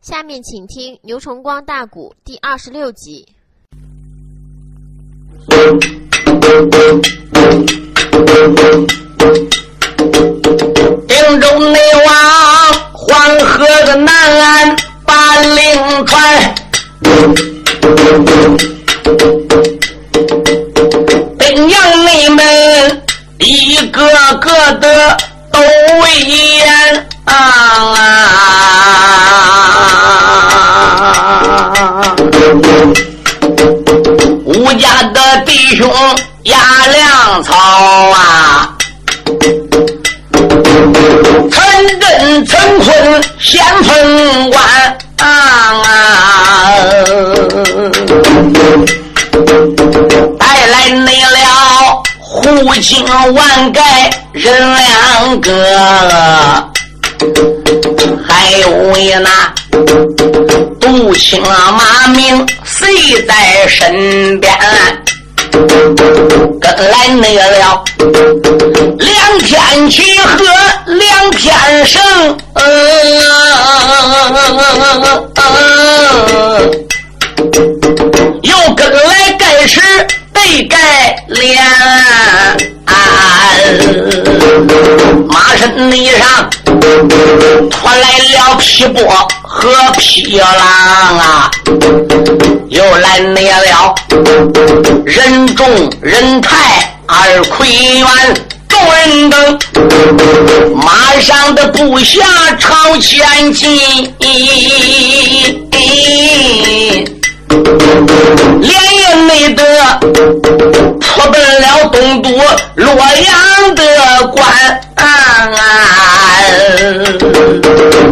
下面请听《牛崇光大鼓》第二十六集。个，还有一那杜青马明谁在身边？跟来那个了，两天齐合，两天胜，又跟来盖世被盖脸，马身衣上拖来了皮波和皮狼啊，又来灭了人众人太二魁元，众人等马上的部下朝前进，连夜没得出奔了东都洛阳的关啊。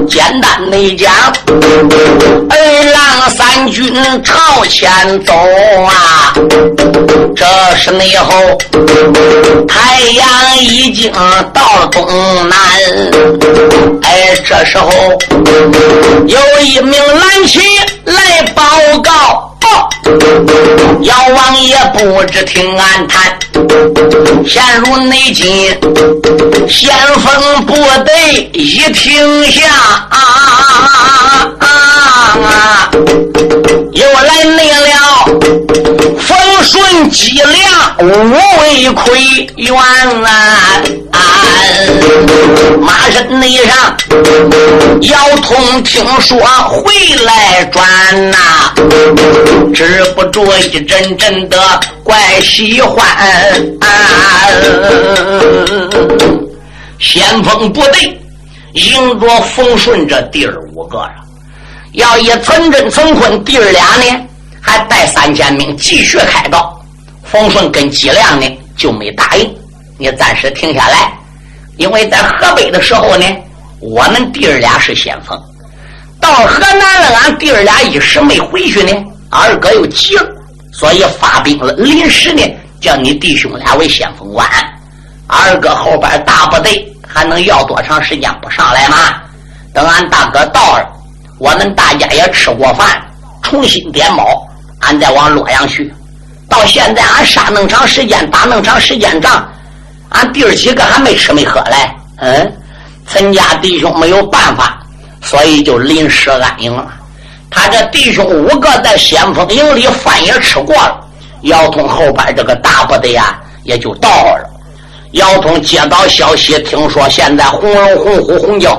简单的讲，二郎三军朝前走啊，这是内后太阳已经到东南。哎，这时候有一名蓝旗来报告。姚王爷不知听俺谈，陷入内急，先锋部队一停下，啊啊啊！又来内了，风顺脊梁五位魁元啊！马身内上，姚通听说回来转呐。止不住一阵阵的怪喜欢，先锋部队迎着冯顺这弟儿五个了，要以陈真、陈坤弟儿俩呢，还带三千兵继续开道。冯顺跟纪亮呢就没答应，你暂时停下来，因为在河北的时候呢，我们弟儿俩是先锋，到河南了，俺弟儿俩一时没回去呢。二哥又急了，所以发兵了，临时呢叫你弟兄俩为先锋官。二哥后边大部队还能要多长时间不上来吗？等俺大哥到了，我们大家也吃过饭，重新点卯，俺再往洛阳去。到现在俺杀那么长时间，打那么长时间仗，俺弟儿几个还没吃没喝嘞。嗯，陈家弟兄没有办法，所以就临时安营了。他这弟兄五个在先锋营里饭也吃过了，姚通后边这个大部队呀也就到了。姚通接到消息，听说现在红龙、红虎、红蛟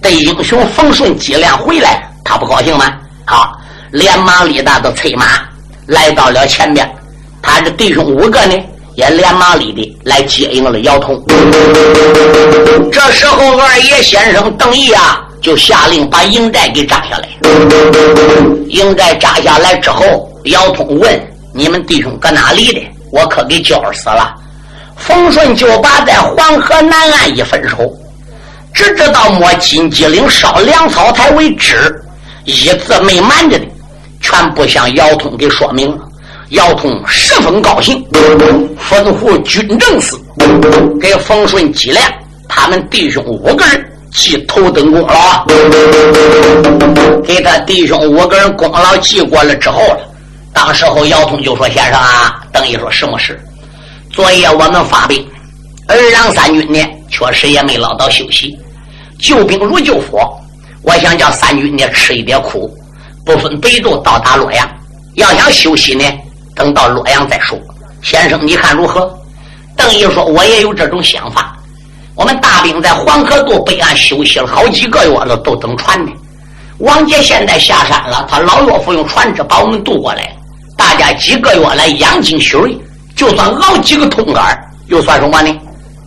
对英雄冯顺脊梁回来，他不高兴吗？好，连忙立大的催马来到了前边，他这弟兄五个呢也连忙里的来接应了姚通。这时候二爷先生邓毅啊。就下令把营寨给扎下来。营寨扎下来之后，姚通问：“你们弟兄搁哪里的？我可给交死了。”冯顺就把在黄河南岸一分手，只知道摸金鸡岭烧粮草台为止，一字没瞒着的，全部向姚通给说明了。姚通十分高兴，吩咐军政司给冯顺纪亮，他们弟兄五个人。记头等功劳，给他弟兄五个人功劳记过了之后了。当时候姚通就说：“先生啊，等于说什么事？昨夜我们发兵，二郎三军呢，确实也没捞到休息。救兵如救火，我想叫三军呢吃一点苦，不分北斗到达洛阳。要想休息呢，等到洛阳再说。先生，你看如何？邓毅说：“我也有这种想法。我们大兵在黄河渡北岸休息了好几个月了，都等船呢。王杰现在下山了，他老岳父用船只把我们渡过来。大家几个月来养精蓄锐，就算熬几个痛杆又算什么呢？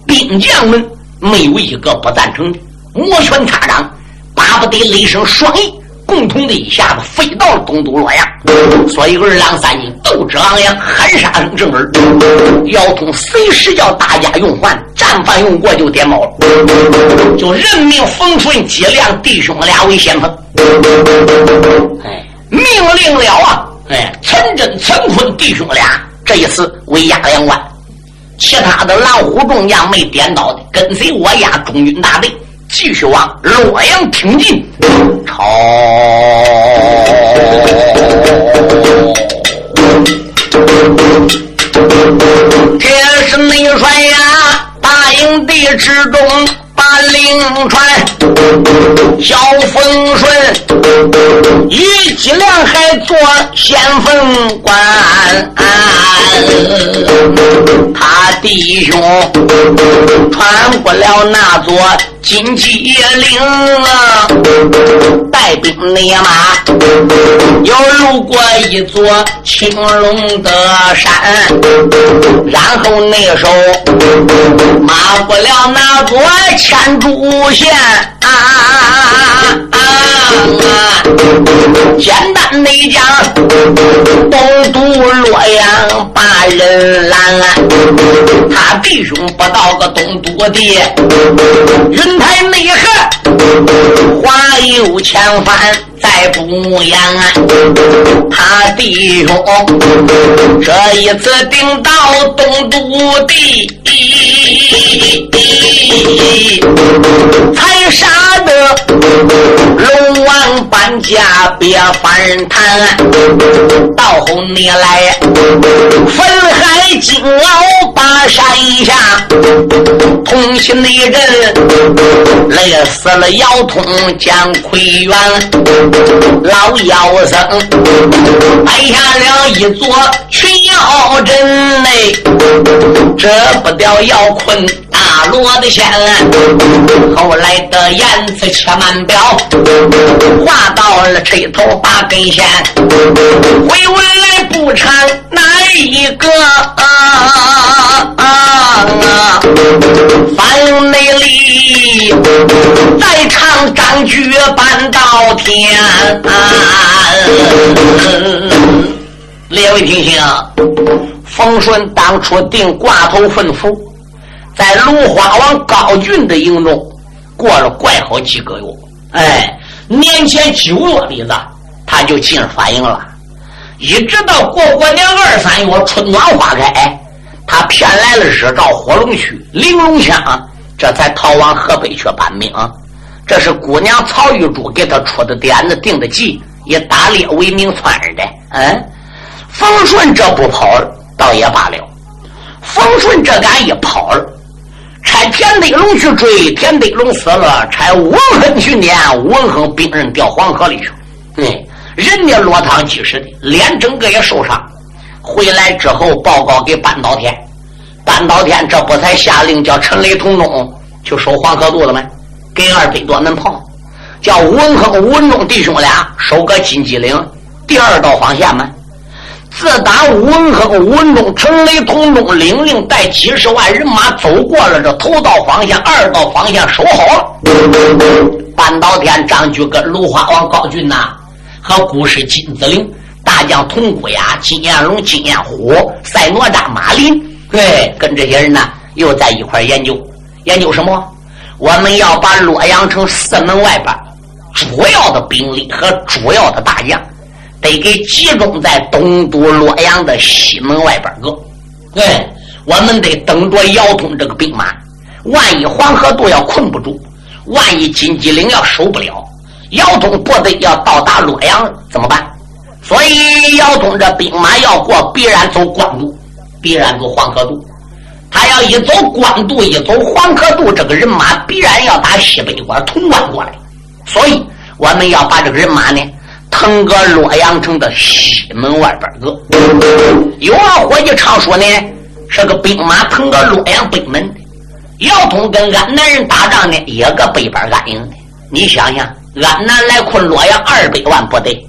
兵将们没有一个不赞成的，摩拳擦掌，巴不得雷声双翼。”共同的一下子飞到了东都洛阳，所以二郎三金斗志昂扬，喊杀声震耳。姚通随时叫大家用还，战犯用过就点卯了，就任命冯顺、姬亮弟兄俩为先锋。哎，命令了啊！哎，陈真、陈坤弟兄俩这一次为压两关，其他的狼虎众将没点到的，跟随我压中军大队。继续往洛阳挺进，朝。这是内帅呀，大营地之中。把令传，小风顺，与姬良还做先锋官，他弟兄穿过了那座金鸡岭啊，带兵内马，又路过一座青龙的山，然后那手马过了那座。天柱县啊啊啊啊！简单的讲，东都洛阳把人拦，他弟兄不到个东都的云台内河，花有千番再不言。他弟兄这一次定到东都的。才杀得龙王搬家别翻谈，到后你来分海金鳌把山下同心的人累死了姚通江奎元老妖僧摆下了一座群妖阵嘞，这不掉姚坤大罗的线。后来的言辞且慢表，话到了吹头八根线，回文来不唱哪一个？啊啊啊！反内里再唱张举半到天。列位听清，冯顺当初定挂头吩咐。在芦花王高俊的营中过了怪好几个月，哎，年前九月里子他就进反营了，一直到过过年二三月春暖花开，他骗来了日照火龙须、玲珑枪，这才逃往河北去搬命。这是姑娘曹玉珠给他出的点子、定的计，以打猎为名窜的。嗯，冯顺这不跑了，倒也罢了。冯顺这敢一跑了。差田德龙去追，田德龙死了，差文亨去撵，文亨兵人掉黄河里去。嗯，人家落汤鸡似的，脸整个也受伤。回来之后报告给半岛天，半岛天这不才下令叫陈雷、同忠去守黄河渡了吗？给二百多门炮，叫文亨、文忠弟兄俩守个金鸡岭第二道防线吗？自打文亨、文忠、陈雷、同忠领令带几十万人马走过了这头道方向、二道方向，守好了。半岛天张举跟芦花王高俊呐，和古氏金子陵、大将童姑雅、金彦龙、金彦虎、赛哪吒、马林，对，跟这些人呢又在一块研究，研究什么？我们要把洛阳城四门外边主要的兵力和主要的大将。得给集中在东都洛阳的西门外边个，哎，我们得等着姚通这个兵马。万一黄河渡要困不住，万一金鸡岭要守不了，姚通部队要到达洛阳怎么办？所以姚通这兵马要过，必然走官渡，必然走黄河渡。他要一走官渡，一走黄河渡，这个人马必然要打西北关潼关过来。所以。我们要把这个人马呢，腾个洛阳城的西门外边个。有俺伙计常说呢，是个兵马腾个洛阳北门。姚通跟安南人打仗呢，也个北边安营的。你想想，安南来困洛阳二百万部队，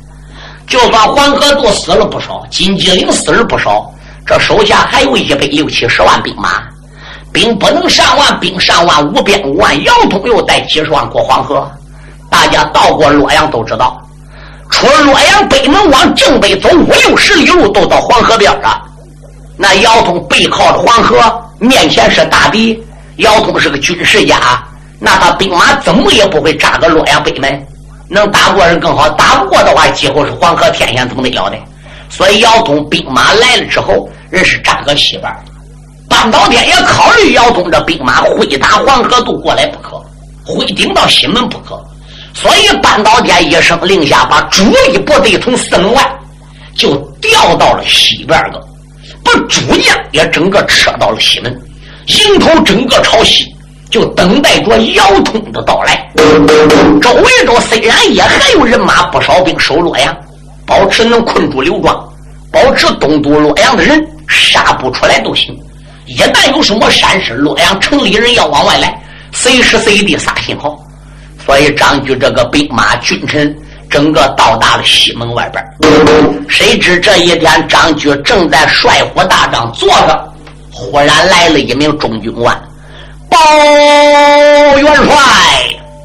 就算黄河渡死了不少，金鸡岭死了不少，这手下还有一百六七十万兵马，兵不能上万，兵上万，五边五万。姚通又带几十万过黄河，大家到过洛阳都知道，出了洛阳北门往正北走五六十里路，都到黄河边了。那姚通背靠着黄河，面前是大敌。姚通是个军事家，那他兵马怎么也不会扎个洛阳北门，能打过人更好，打不过的话，几乎是黄河天险，怎么得了的？所以姚通兵马来了之后，人是扎个西边。半岛天也考虑姚通这兵马会打黄河渡过来不可，会顶到西门不可，所以半岛天一声令下，把主力部队从四门外就调到了西边个，把主将也整个撤到了西门。迎头整个朝西，就等待着姚通的到来。周围中虽然也还有人马不少兵守洛阳，保持能困住刘庄，保持东都洛阳的人杀不出来都行。一旦有什么闪失，洛阳城里人要往外来，随时随地撒信号。所以张举这个兵马军臣整个到达了西门外边。谁知这一天，张举正在帅府大帐坐着。忽然来了一名中军官，报元帅，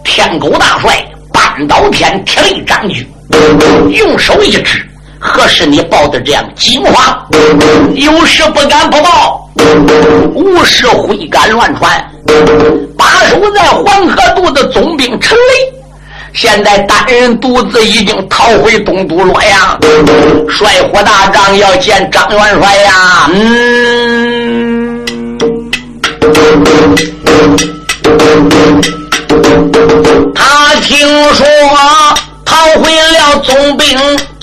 天狗大帅半岛天铁力张举，用手一指，何时你报的这样惊慌？有事不敢不报，无事挥杆乱传。把守在黄河渡的总兵陈雷，现在单人独自已经逃回东都洛阳，帅火大帐要见张元帅呀！嗯。他听说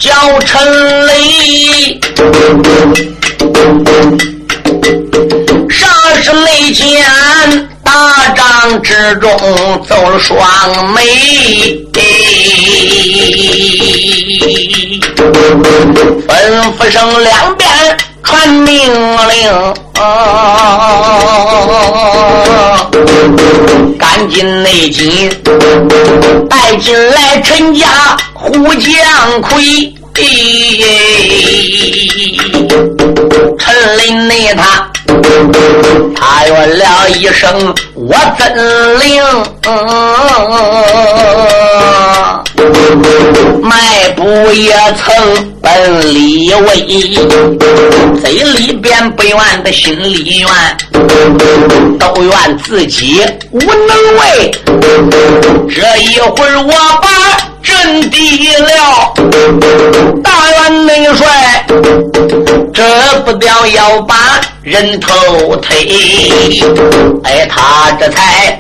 叫陈雷，啥是没见大帐之中走了双眉，吩咐声两边。传命令，赶紧内紧带进来陈家胡将魁。陈林内他，他怨了一声，我怎灵？迈步也曾奔李位，嘴里边不愿的心里怨，都怨自己无能为。这一会儿我把。阵地了，大元内帅，这不掉要把人头推。哎，他这才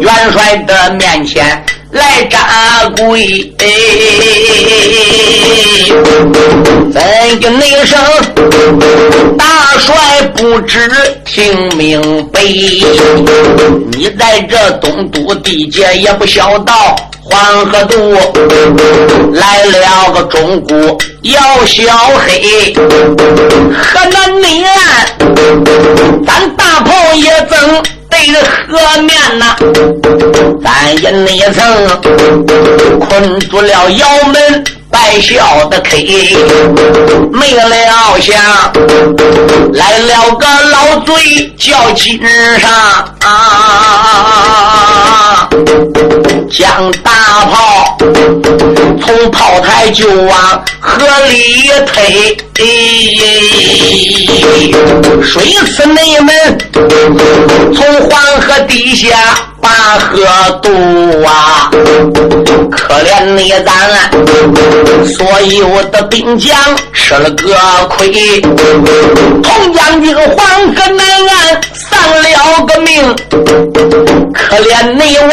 元帅的面前来扎跪。怎的那声大帅不知听明白？你在这东都地界也不晓道。黄河渡来了个中古姚小黑，河南内岸，咱大炮也曾对着河面呐，咱也内层困住了窑门。白笑的 K，没料想来了个老贼叫金上，啊，将大炮从炮台就往河里推，水刺内门从黄河底下。八河渡啊，可怜你咱所有的兵将吃了个亏，童将军黄河南岸丧了个命，可怜你我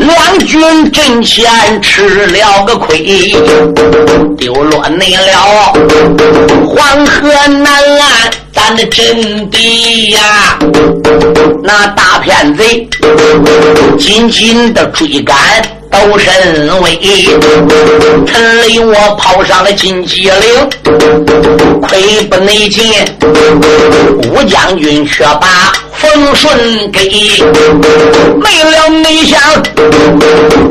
两军阵前吃了个亏，丢落你了黄河南岸。咱的阵地呀，那大骗贼紧紧的追赶。都身威。陈雷我跑上了金鸡岭，亏不内进，吴将军却把冯顺给没了内想，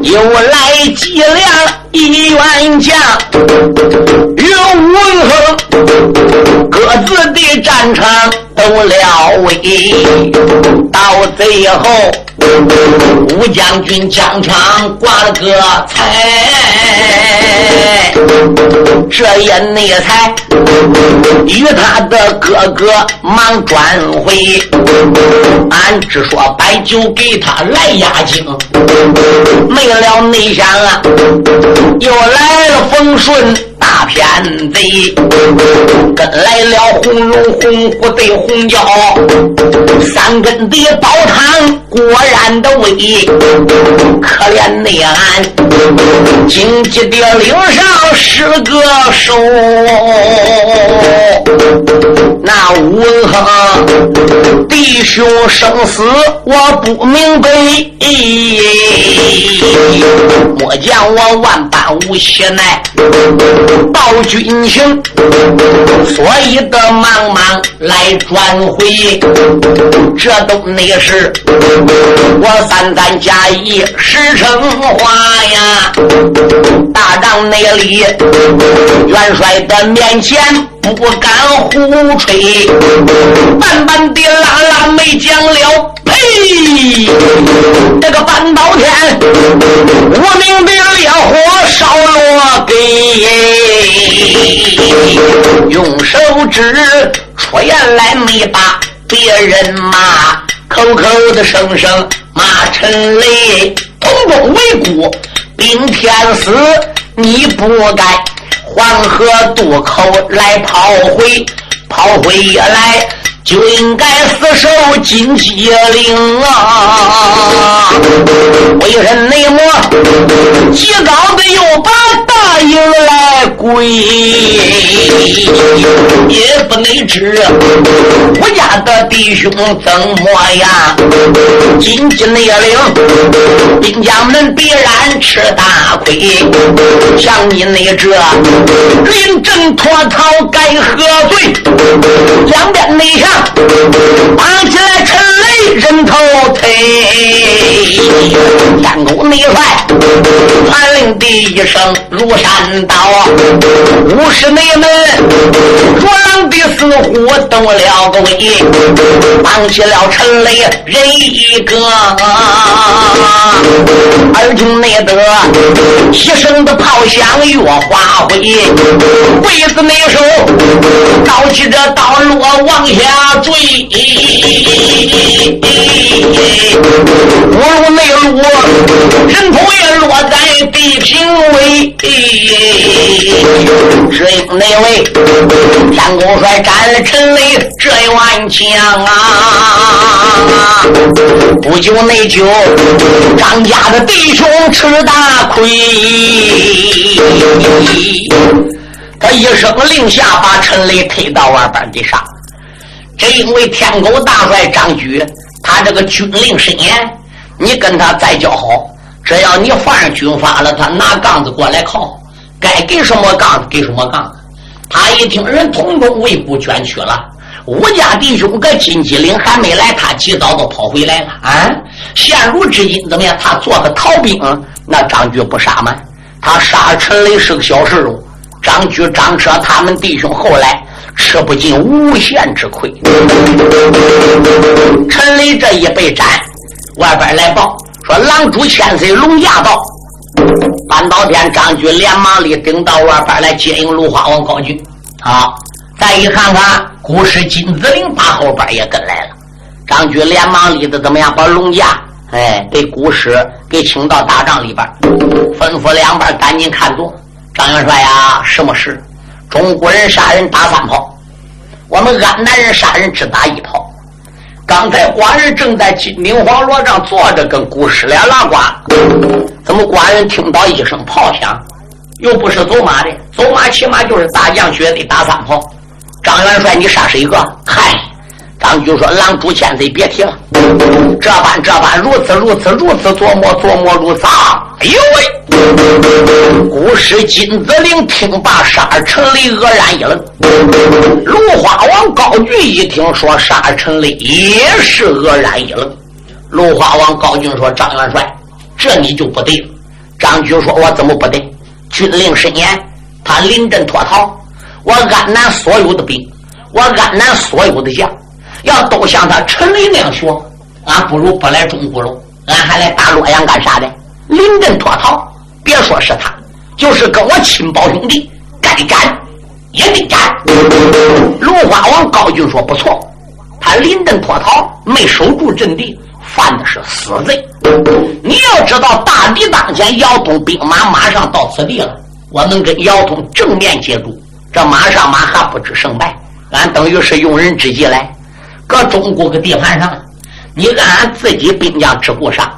又来计量。一员将与文恒各自的战场都了围，到最后吴将军将枪挂了个彩，这也内才与他的哥哥忙转回，俺只说摆酒给他来压惊，没了内想啊。又来了风顺大偏贼，跟来了红龙红虎对红蛟，三根的宝堂果然的威，可怜内俺荆棘的岭上是个手，那文恒弟兄生死我不明白，莫将我万般无邪奈。报军情，所以的忙忙来转回，这都那是我三三加一实成话呀。大帐内里，元帅的面前不敢胡吹，半半的拉拉没讲了。呸！这个半刀天，无名的烈火烧了，用手指出言来没把别人骂，口口的声声骂陈雷，同中为孤，兵天死，你不该黄河渡口来跑回，跑回来。就应该死守金鸡岭啊！为人内魔，极高的又把大营来归，也不能知我家的弟兄怎么样？金鸡内岭，兵将们必然吃大亏。像你那这临阵脱逃该何罪？两边内上。绑起来，陈雷人头推。天宫内帅传令的一声如山倒，五十内门若狼的似乎动了个威，绑起了陈雷人一个。二军内得牺牲的炮响越华辉，鬼子内手刀起这刀落往下坠，五路内路人头也落在地平位，只因那位天公帅斩了陈雷这一万枪啊！不久内疚张家的弟兄吃大亏，他一声令下，把陈雷推到外边地上。这因为天狗大帅张举，他这个军令森严，你跟他再交好，只要你犯上军法了，他拿杠子过来靠，该给什么杠子给什么杠子。他一听人同中为不捐躯了。吴家弟兄搁金鸡岭还没来，他及早都跑回来了啊！现如今怎么样？他做个逃兵，那张举不杀吗？他杀陈雷是个小事哦。张举、张车他们弟兄后来吃不尽无限之亏。陈雷这一被斩，外边来报说狼主千岁龙驾到。半道天，张举连忙里顶到外边来接应芦花王高举。好，再一看看。古时金子陵把后边也跟来了，张举连忙里的怎么样？把龙驾哎给古师给请到大帐里边，吩咐两边赶紧看住。张元帅呀，什么事？中国人杀人打三炮，我们安南人杀人只打一炮。刚才寡人正在金陵黄罗帐坐着，跟古师俩拉呱，怎么寡人听到一声炮响？又不是走马的，走马起码就是大将学的打三炮。张元帅，你杀谁个？嗨，张举说：“狼主千岁，别提了。这般这般，如此如此如此，琢磨琢磨如此。哎呦喂！古时金子陵听罢，杀陈雷愕然一愣。芦花王高俊一听说杀陈雷，也是愕然一愣。芦花王高俊说：“张元帅，这你就不对了。”张举说：“我怎么不对？军令申严，他临阵脱逃，我安南所有的兵，我安南所有的将，要都像他陈雷那样学，俺不如不来中国了，俺还来打洛阳干啥的？临阵脱逃，别说是他，就是跟我亲胞兄弟，该斩也得斩。”芦花王高俊说：“不错，他临阵脱逃，没守住阵地。”犯的是死罪。你要知道，大敌当前，姚通兵马马上到此地了。我能跟姚通正面接触，这马上马还不知胜败。俺等于是用人之计来，搁中国个地盘上，你按俺自己兵将之故杀，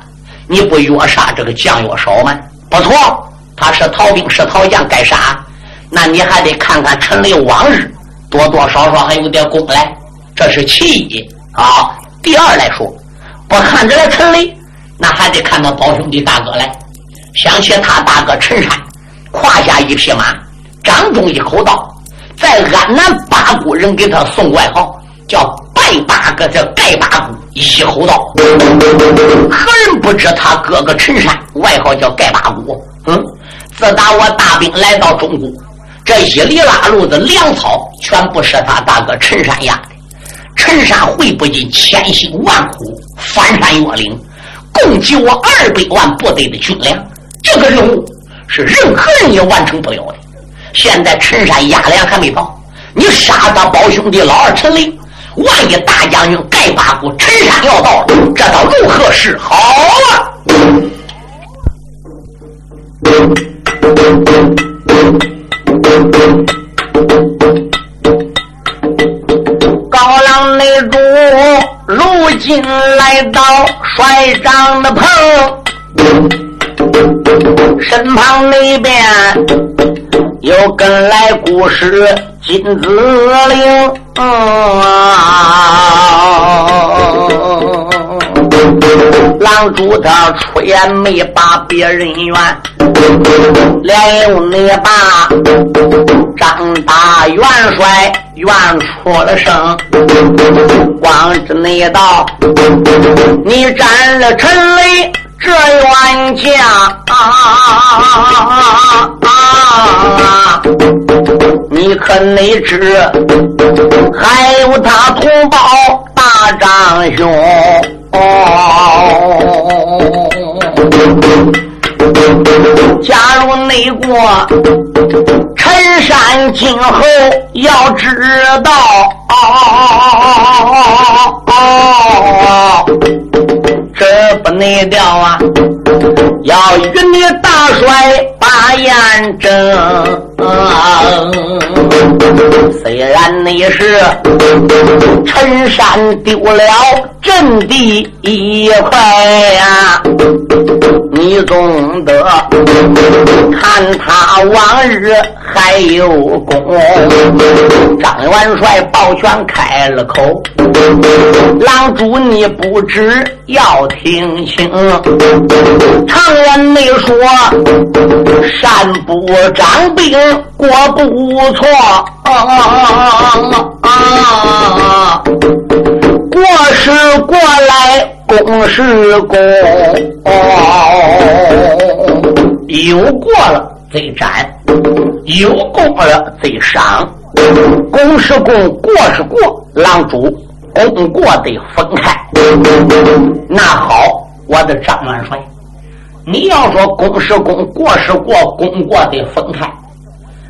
你不越杀这个将越少吗？不错，他是逃兵是逃将该杀，那你还得看看陈雷往日多多少少还有点功来，这是其一啊。第二来说。不看这个陈雷，那还得看到宝兄弟大哥来。想起他大哥陈山，胯下一匹马，掌中一口刀，在安南八股人给他送外号，叫拜八哥，叫盖八股一口道。何人不知他哥哥陈山外号叫盖八股？嗯，自打我大兵来到中国，这一里拉路的粮草全部是他大哥陈山压的。陈山会不尽千辛万苦。翻山越岭，供给我二百万部队的军粮，这个任务是任何人也完成不了的。现在陈山压粮还没到，你杀他胞兄弟老二陈雷，万一大将军盖八股陈山要到了，这倒如何是好啊？高粱内主。如今来到帅帐的棚，身旁那边又跟来故事金子陵。狼主他出言没把别人怨，连用你把张大元帅怨出了声。光知你道，你斩了陈雷这冤将，你可没知还有他同胞大长兄。哦，假如内国山今后要知道，这不内调啊，要与你大帅把眼争。虽然你是陈山丢了阵地一块呀，你总得看他往日还有功。张元帅抱拳开了口，狼主你不知要听清，常言没说山不长兵。过不错，过是过来，功是功，有过了贼斩，有功了贼赏。功是功，过是过，狼主功过得分开。那好，我的张元帅。你要说公是公，过是过，功过得分开。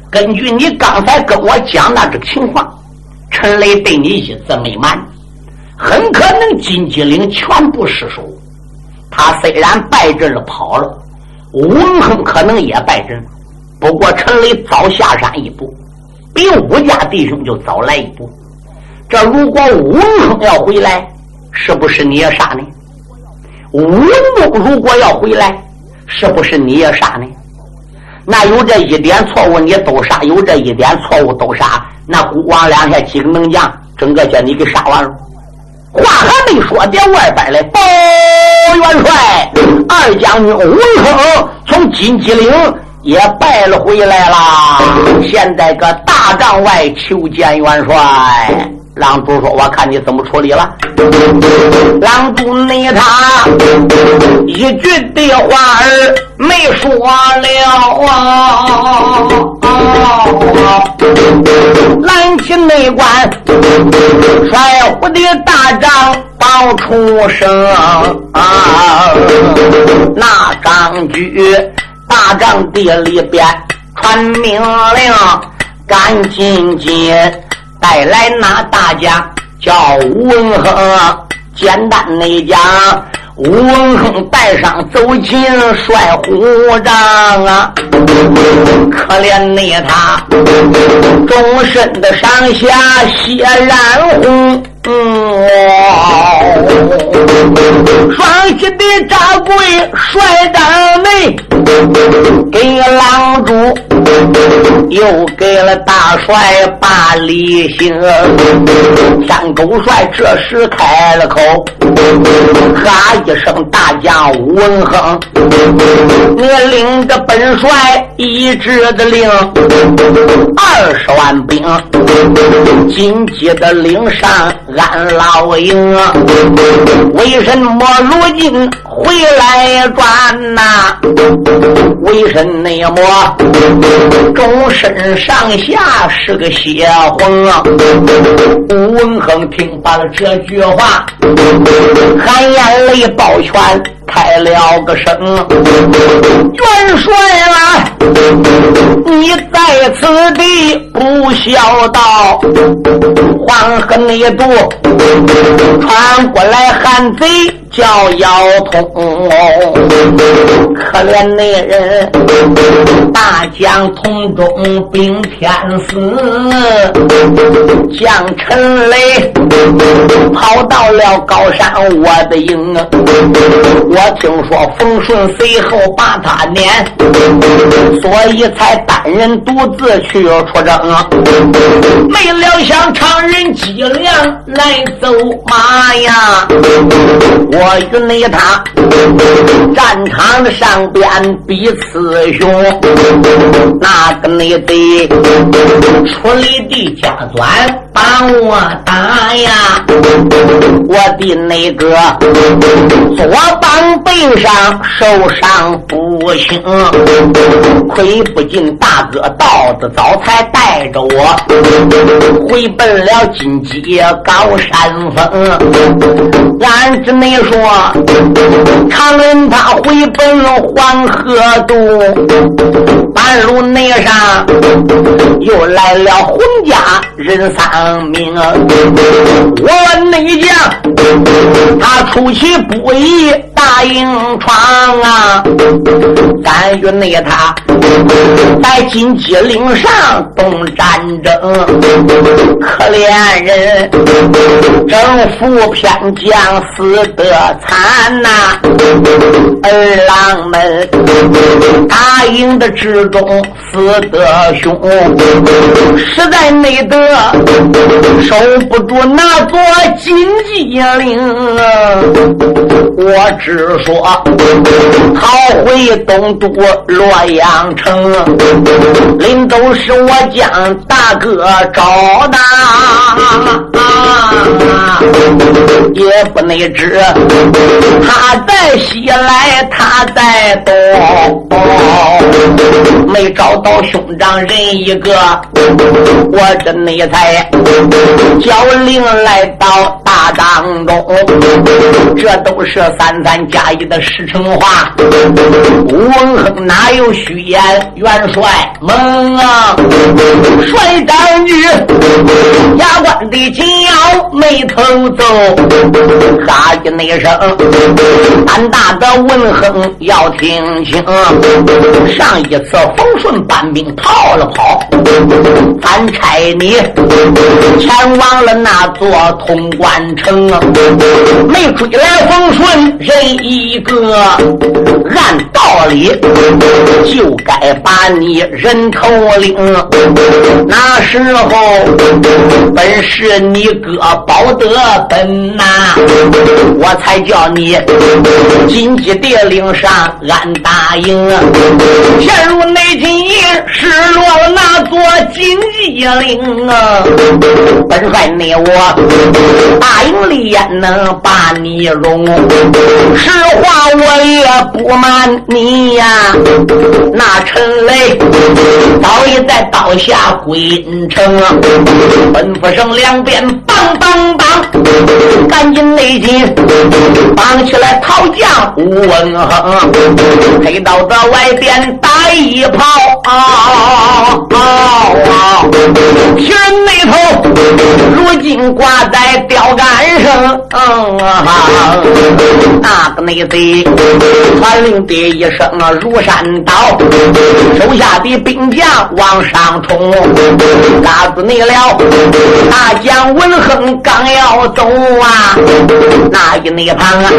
根据你刚才跟我讲那个情况，陈雷对你一字没瞒，很可能金鸡岭全部失守。他虽然败阵了跑了，文亨可能也败阵，不过陈雷早下山一步，比武家弟兄就早来一步。这如果文亨要回来，是不是你也杀呢？文公如果要回来。是不是你也杀呢？那有这一点错误你都杀，有这一点错误都杀，那孤王两下几个能将，整个叫你给杀完了。话还没说，点外边来报元帅，二将军文亨从金鸡岭也败了回来啦。现在搁大帐外求见元帅。郎主说：“我看你怎么处理了。”郎主那他一句的话儿没说了啊！蓝旗内关帅府的大帐报出声啊！那张举大帐地里边传命令，赶紧紧。带来那大家叫吴文亨，简单的讲，吴文亨带上走进帅虎帐啊，可怜的他终身的上下血染红。双喜的掌柜帅长内，给郎主又给了大帅把礼行。三狗帅这时开了口，哈一声，大将吴文亨，你领着本帅一致的令，二十万兵紧急的领上。俺老营，为什么我如今回来转呐？为什么终身上下是个血红？吴文衡听罢了这句话，含眼泪抱拳。开了个声，元帅啊，你在此地不孝道，黄河内渡传过来汉贼。叫腰痛，可怜那人，大将同中兵天死，将陈雷跑到了高山我的营。我听说冯顺随后把他撵，所以才单人独自去出征。没料想常人脊梁来走马呀！我与你他战场上边比雌雄，那个你得出力的加钻把我打呀！我的那个左膀背上受伤不轻，亏不进大哥到的早才带着我回奔了金鸡高山峰，俺只能。说常人他回奔黄河渡，半路内上又来了洪家人三丧命。我内将他出其不意大营闯啊，咱与内他在金鸡岭上动战争，可怜人征服偏将死得。惨呐！儿郎们大营的之中死得凶，实在没得守不住那座金鸡岭。我只说逃回东都洛阳城，临走时我将大哥找到，也不内知。他在西来，他在东，没找到兄长人一个，我这内才叫令来到大当中，这都是三三加一的实诚话。吴文亨哪有虚言？元帅猛啊！帅长女牙关的紧咬，眉头皱，哈一那声。胆大的文亨要听清，上一次冯顺把班兵逃了跑，咱差你前往了那座潼关城，没追来冯顺人一个，按道理就该把你人头领。那时候本是你哥保得本呐，我才叫你金鸡蝶岭上安答应。现如内今失落了那座金鸡岭啊，本帅你我答应李焉能把你容。实话我也不瞒你呀，那陈雷早已在刀下归城，吩咐声两边梆梆梆，赶紧内紧绑起来陶将吴文亨，黑到这外边打一炮，皮人眉头如今挂在吊杆上啊，那个内贼传令的一声啊如山倒，手下的兵将往上冲，打死你了！大将文刚要走啊，那一那旁啊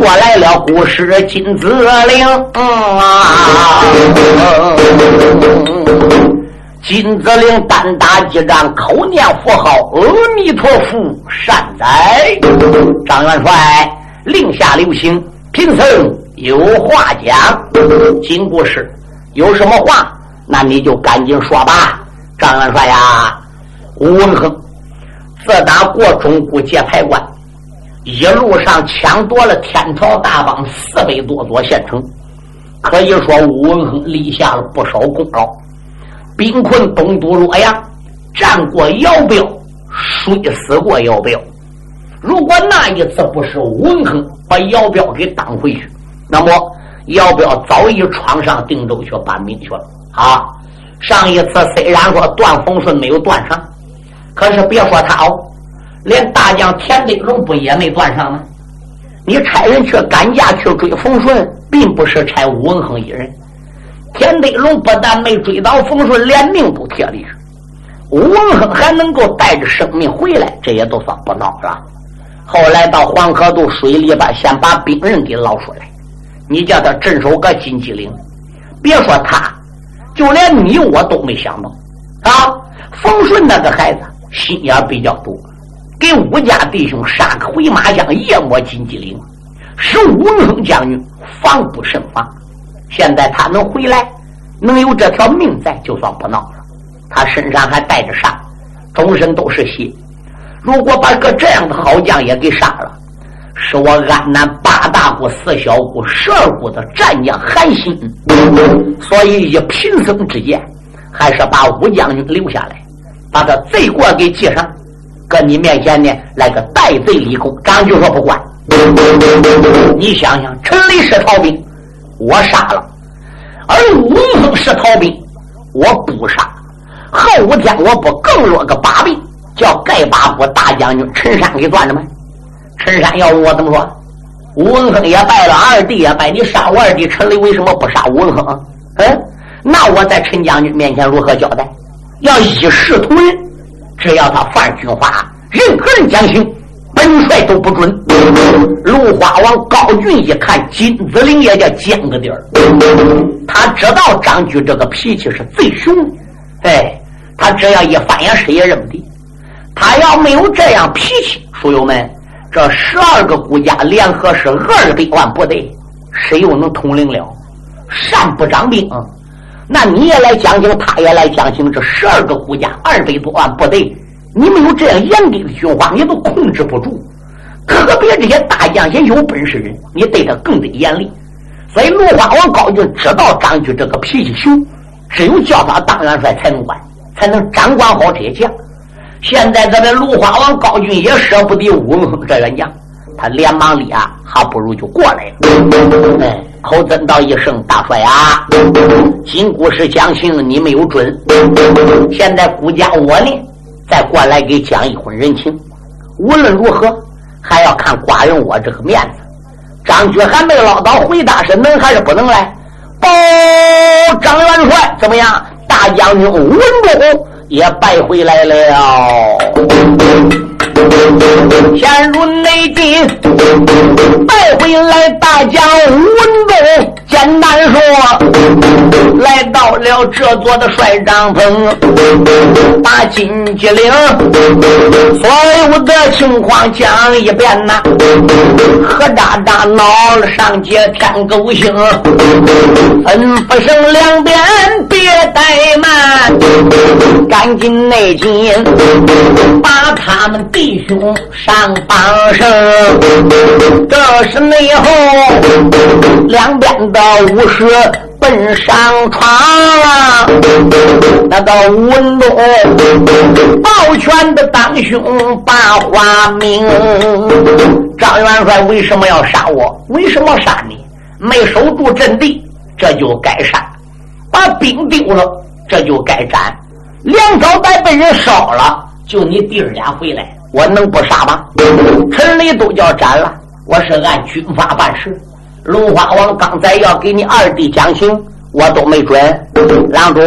过来了古师金子陵啊，金子陵单打几仗，口念佛号，阿弥陀佛，善哉！张元帅令下留情，贫僧有话讲。金故事有什么话，那你就赶紧说吧。张元帅呀，吴文恒自打过中古界牌关，一路上抢夺了天朝大邦四百多座县城，可以说吴文亨立下了不少功劳。兵困东都洛阳，战过姚彪，摔死过姚彪。如果那一次不是吴文亨把姚彪给挡回去，那么姚彪早已闯上定州去搬兵去了啊！上一次虽然说段风顺没有断上，可是别说他哦，连大将田德龙不也没断上吗？你差人去赶驾去追冯顺，并不是差吴文亨一人。田德龙不但没追到冯顺，连命都贴里去。吴文亨还能够带着生命回来，这也都算不孬了。后来到黄河渡水里边，先把兵人给捞出来。你叫他镇守个金鸡岭，别说他。就连你我都没想到，啊！冯顺那个孩子心眼比较多，给武家弟兄杀个回马枪，夜摸金鸡岭，使吴文亨将军防不胜防。现在他能回来，能有这条命在，就算不闹了。他身上还带着伤，终身都是血。如果把个这样的好将也给杀了，是我安南八大股、四小股、十二股的战将寒心，所以以贫僧之见，还是把武将军留下来，把他罪过给记上，搁你面前呢来个戴罪立功。张就说不管，你想想，陈雷是逃兵，我杀了；而武松是逃兵，我不杀。后五天我不更落个把柄，叫盖八虎大将军陈山给断了吗？陈山要问我怎么说？吴文亨也败了，二弟也败，你杀我二弟陈雷，为什么不杀吴文亨？嗯，那我在陈将军面前如何交代？要一视同仁，只要他犯军法，任何人讲行，本帅都不准。芦花王高俊一看金子陵也叫尖个底儿，他知道张举这个脾气是最凶，哎，他这样一翻眼，谁也认不得。他要没有这样脾气，书友们。这十二个国家联合是二百万部队，谁又能统领了？善不长兵，那你也来讲行，他也来讲行。这十二个国家二百多万部队，你没有这样严格的军法，你都控制不住。特别这些大将些有本事人，你对他更得严厉。所以，芦花王高俊知道张举这个脾气凶，只有叫他当元帅才能管，才能掌管好这些将。现在咱的芦花王高俊也舍不得武文亨这员将，他连忙立啊，还不如就过来了。哎，口尊道一声大帅啊，今故事讲情你没有准，现在孤家我呢，再过来给讲一回人情。无论如何，还要看寡人我这个面子。张军还没唠叨，回答是能还是不能来？报张元帅。怎么样？大将军文忠也败回来了。陷入内地，带回来大将文忠。简单说，来到了这座的帅帐篷，把金鸡岭所有的情况讲一遍呐。何大大闹了上街天狗星，吩咐声两边别怠慢，赶紧内紧把他们弟兄上绑绳。这是内后两边的。武士奔上床，那个文东抱拳的当兄把话明。张元帅为什么要杀我？为什么杀你？没守住阵地，这就该杀；把兵丢了，这就该斩。粮草袋被人烧了，就你弟儿俩回来，我能不杀吗？城里都叫斩了，我是按军法办事。龙花王刚才要给你二弟讲情，我都没准。郎主，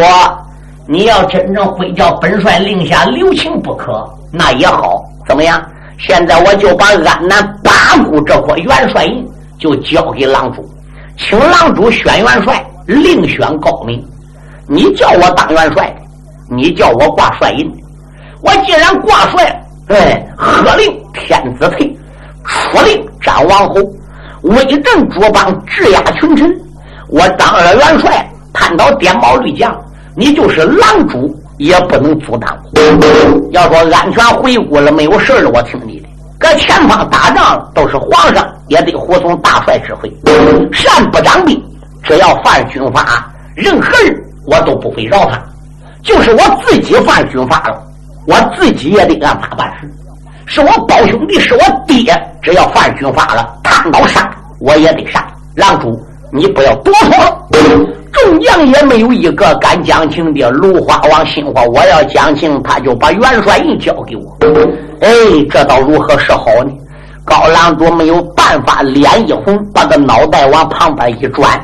你要真正会叫本帅令下留情不可，那也好。怎么样？现在我就把安南八股这块元帅印就交给郎主，请郎主选元帅，另选高明。你叫我当元帅，你叫我挂帅印。我既然挂帅，哎，喝令天子退，出令斩王侯。威震诸邦，制压群臣。我当了元帅，探讨颠毛绿将，你就是狼主也不能阻挡。要说安全回国了，没有事了，我听你的。搁前方打仗都是皇上，也得服从大帅指挥。善不掌兵，只要犯军法，任何人我都不会饶他。就是我自己犯军法了，我自己也得按法办事。是我胞兄弟，是我爹，只要犯军法了，他刀杀我也得杀。郎主，你不要多说。众将也没有一个敢讲情的。芦花王心话，我要讲情，他就把元帅印交给我。哎，这倒如何是好呢？高郎主没有办法，脸一红，把个脑袋往旁边一转，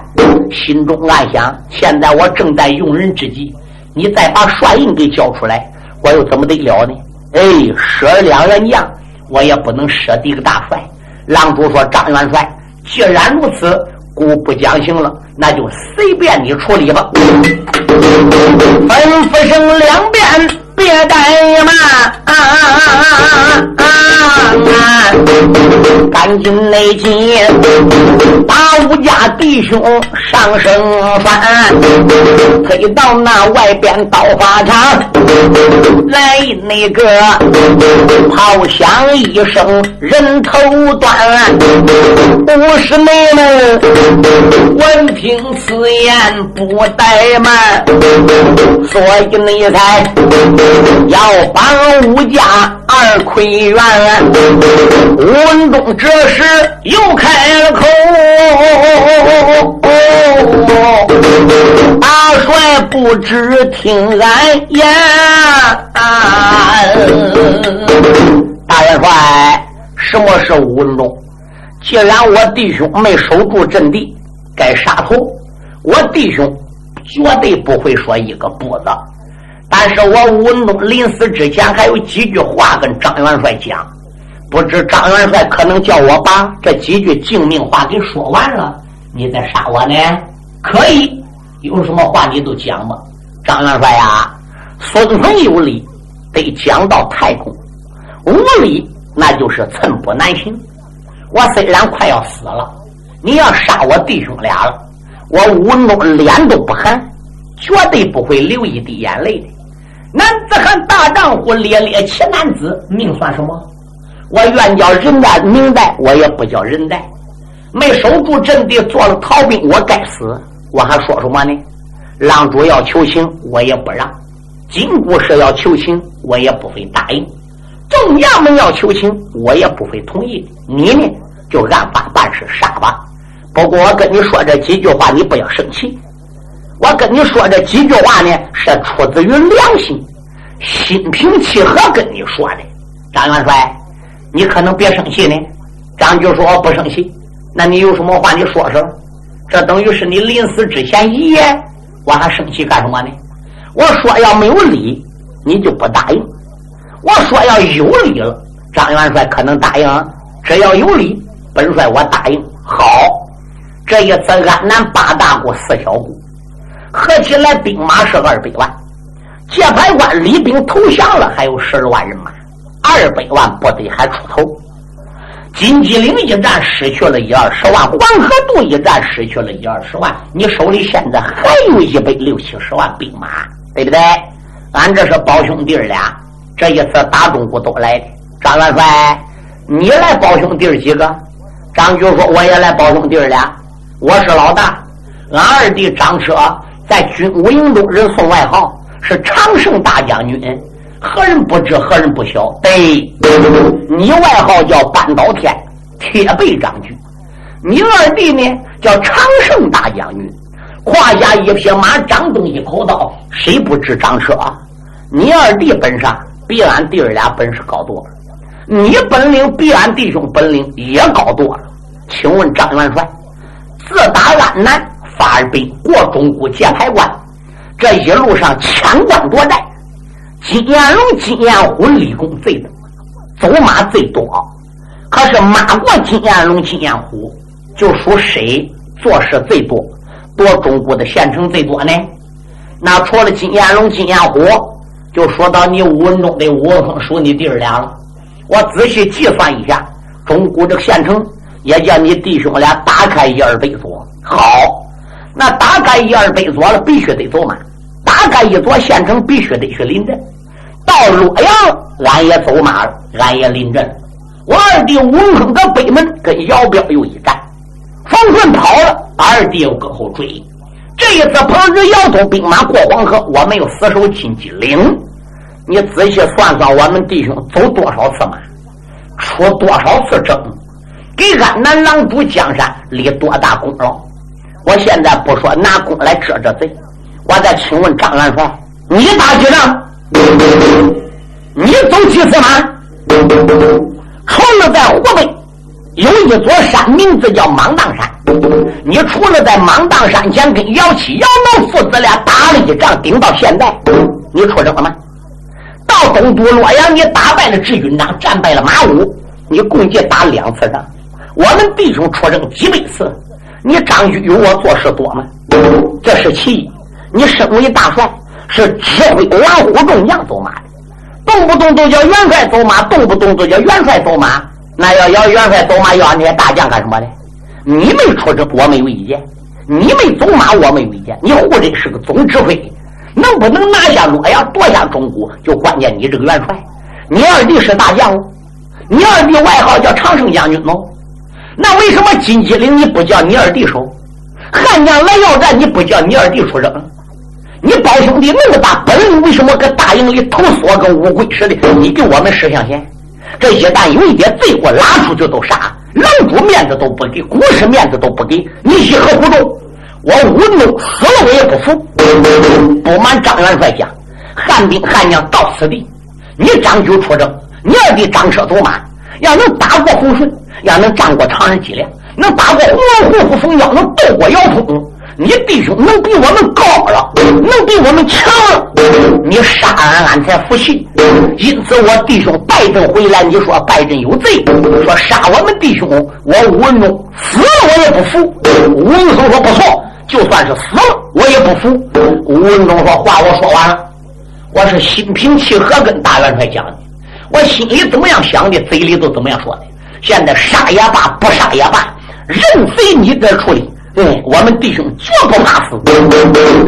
心中暗想：现在我正在用人之际，你再把帅印给交出来，我又怎么得了呢？哎，舍两员将，我也不能舍一个大帅。郎主说：“张元帅，既然如此，姑不讲情了，那就随便你处理吧。”吩咐声两遍。别怠慢，赶紧内进，把吴家弟兄上身翻，推到那外边刀法场，来那个炮响一声，人头断。武士妹们闻听此言不怠慢，所以你才。要帮武家二奎元，文忠这时又开了口：“大帅不知听俺言。”大元帅，什么是文忠？既然我弟兄没守住阵地，该杀头，我弟兄绝对不会说一个不字。但是我吴文东临死之前还有几句话跟张元帅讲，不知张元帅可能叫我把这几句敬命话给说完了，你再杀我呢？可以，有什么话你都讲吧。张元帅呀，孙存有理，得讲到太公；无理，那就是寸步难行。我虽然快要死了，你要杀我弟兄俩了，我吴文东脸都不寒，绝对不会流一滴眼泪的。男子汉大丈夫，烈烈其男子，命算什么？我愿叫人家明白，我也不叫人代。没守住阵地，做了逃兵，我该死。我还说什么呢？郎主要求情，我也不让；金姑是要求情，我也不会答应；众衙门要求情，我也不会同意。你呢，就按法办事，杀吧。不过我跟你说这几句话，你不要生气。我跟你说这几句话呢，是出自于良心，心平气和跟你说的。张元帅，你可能别生气呢。张局说我不生气，那你有什么话你说说。这等于是你临死之前遗言，我还生气干什么呢？我说要没有理，你就不答应；我说要有理了，张元帅可能答应。只要有理，本帅我答应。好，这一次安南八大股、四小股合起来兵马是二百万，界牌关李兵投降了，还有十二万人马，二百万部队还出头。金鸡岭一战失去了一二十万，黄河渡一战失去了一二十万，你手里现在还有一百六七十万兵马，对不对？俺这是保兄弟俩，这一次打中国都来的。张元帅，你来保兄弟几个？张举说：“我也来保兄弟俩，我是老大。俺二弟张车在军务营中人送外号是常胜大将军。”何人不知，何人不晓？对，你外号叫半岛天，铁背张军。你二弟呢，叫长胜大将军。胯下一匹马，张东一口刀，谁不知张车？你二弟本上比俺弟儿俩本事高多了，你本领比俺弟兄本领也高多了。请问张元帅，自打安南八二兵过中古界牌关，这一路上抢关夺寨。金燕龙、金燕虎立功最多，走马最多。可是马过金燕龙、金燕虎，就属谁做事最多，夺中国的县城最多呢？那除了金燕龙、金燕虎，就说到你五文中的五文峰属你弟儿俩了。我仔细计算一下，中国这个县城也叫你弟兄俩打开一二百座。好，那打开一二百座了，必须得走马。打开一座县城，必须得去临阵。到洛阳，俺也走马，俺也临阵。我二弟吴坑搁北门跟姚彪又一战，冯顺跑了，二弟又搁后追。这一次彭日姚东兵马过黄河，我们又死守金鸡岭。你仔细算算，我们弟兄走多少次马，出多少次征，给安南狼主江山立多大功劳？我现在不说拿弓来遮遮贼，我再请问张元帅，你打几仗？你走几次马？除了在湖北有一座山，名字叫蟒荡山。你除了在蟒荡山前跟姚七、姚能父子俩打了一仗，顶到现在，你出征了吗？到东都洛阳，你打败了智军长，战败了马武，你共计打两次仗。我们弟兄出征几百次，你张居有我做事多吗？这是其一。你身为大帅。是指挥王虎众将走马的，动不动都叫元帅走马，动不动都叫元帅走马。那要要元帅走马，要那些大将干什么呢？你没出征，我没有意见；你没走马，我没有意见。你胡真是个总指挥，能不能拿下洛阳，夺下中国，就关键你这个元帅。你二弟是大将，你二弟外号叫长胜将军喽。那为什么金鸡岭你不叫你二弟守？汉江来要战，你不叫你二弟出征？你包兄弟那么大本领，为什么搁大营里头缩跟乌龟似的？你给我们识相先。这一旦有一点罪过，拉出去都杀，狼主面子都不给，古师面子都不给，你一何苦衷？我武东死了我也不服。不瞒张元帅讲，汉兵汉将到此地，你张九出征，你二弟张车走马，要能打过洪顺，要能战过常人脊梁，能打过胡王虎虎冯彪，能斗过姚通。你弟兄能比我们高了，能比我们强了，你杀俺俺才服气。因此我弟兄败阵回来，你说败阵有罪，说杀我们弟兄，我吴文忠死了我也不服。吴文忠说不错，就算是死了我也不服。吴文忠说话我说完了，我是心平气和跟大元帅讲的，我心里怎么样想的，嘴里都怎么样说的。现在杀也罢，不杀也罢，任随你的处理。嗯我们弟兄绝不怕死。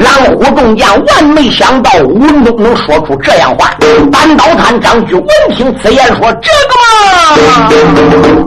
狼虎众将万没想到文东能说出这样话。单刀探张举闻听此言说：“这个嘛。”